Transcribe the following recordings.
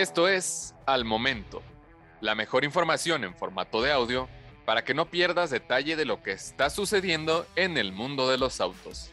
Esto es Al Momento, la mejor información en formato de audio para que no pierdas detalle de lo que está sucediendo en el mundo de los autos.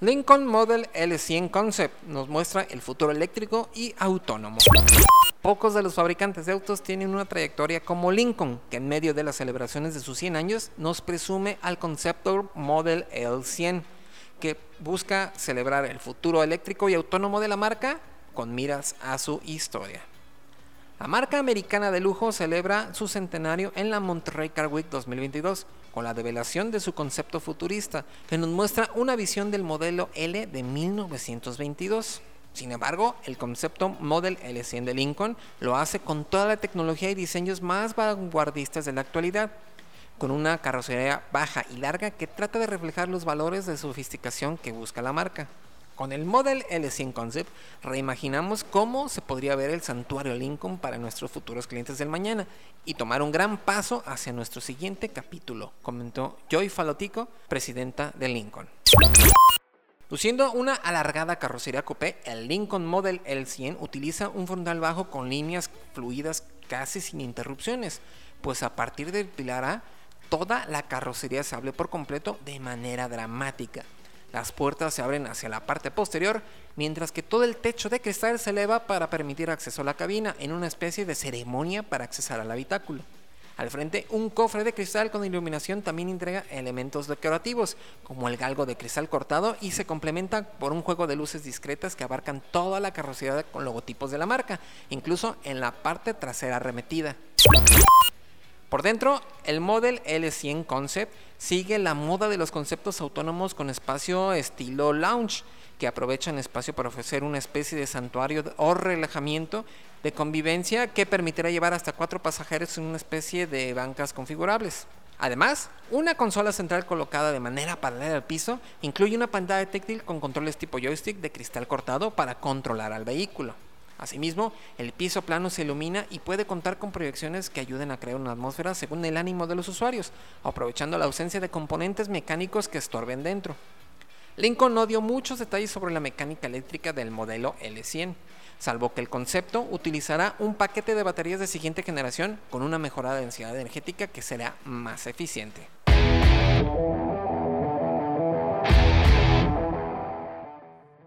Lincoln Model L100 Concept nos muestra el futuro eléctrico y autónomo. Pocos de los fabricantes de autos tienen una trayectoria como Lincoln, que en medio de las celebraciones de sus 100 años nos presume al Conceptor Model L100, que busca celebrar el futuro eléctrico y autónomo de la marca con miras a su historia. La marca americana de lujo celebra su centenario en la Monterrey Car Week 2022 con la develación de su concepto futurista, que nos muestra una visión del modelo L de 1922. Sin embargo, el concepto Model L100 de Lincoln lo hace con toda la tecnología y diseños más vanguardistas de la actualidad, con una carrocería baja y larga que trata de reflejar los valores de sofisticación que busca la marca. Con el Model L100 Concept reimaginamos cómo se podría ver el santuario Lincoln para nuestros futuros clientes del mañana y tomar un gran paso hacia nuestro siguiente capítulo, comentó Joy Falotico, presidenta de Lincoln. Luciendo una alargada carrocería coupé, el Lincoln Model L100 utiliza un frontal bajo con líneas fluidas casi sin interrupciones, pues a partir del pilar A, toda la carrocería se abre por completo de manera dramática. Las puertas se abren hacia la parte posterior, mientras que todo el techo de cristal se eleva para permitir acceso a la cabina en una especie de ceremonia para accesar al habitáculo. Al frente, un cofre de cristal con iluminación también entrega elementos decorativos, como el galgo de cristal cortado y se complementa por un juego de luces discretas que abarcan toda la carrocería con logotipos de la marca, incluso en la parte trasera arremetida. Por dentro, el Model L100 Concept sigue la moda de los conceptos autónomos con espacio estilo lounge, que aprovechan espacio para ofrecer una especie de santuario o relajamiento de convivencia que permitirá llevar hasta cuatro pasajeros en una especie de bancas configurables. Además, una consola central colocada de manera paralela al piso incluye una pantalla táctil con controles tipo joystick de cristal cortado para controlar al vehículo. Asimismo, el piso plano se ilumina y puede contar con proyecciones que ayuden a crear una atmósfera según el ánimo de los usuarios, aprovechando la ausencia de componentes mecánicos que estorben dentro. Lincoln no dio muchos detalles sobre la mecánica eléctrica del modelo L100, salvo que el concepto utilizará un paquete de baterías de siguiente generación con una mejorada densidad energética que será más eficiente.